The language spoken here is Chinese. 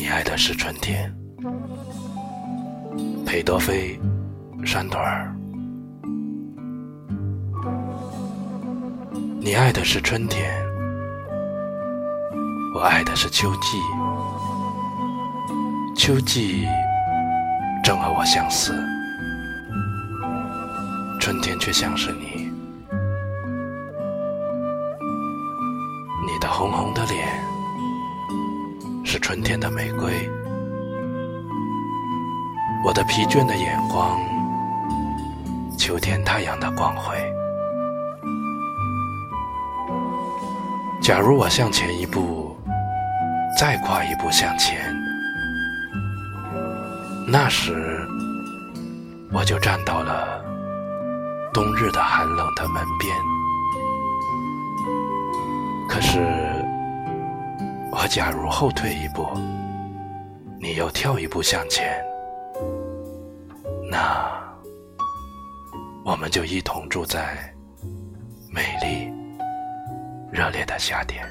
你爱的是春天。裴多菲，山朵儿。你爱的是春天，我爱的是秋季。秋季正和我相似，春天却像是你。你的红红的脸春天的玫瑰。我的疲倦的眼光，秋天太阳的光辉。假如我向前一步，再跨一步向前，那时我就站到了冬日的寒冷的门边。可是，我假如后退一步，你又跳一步向前。那，我们就一同住在美丽、热烈的夏天。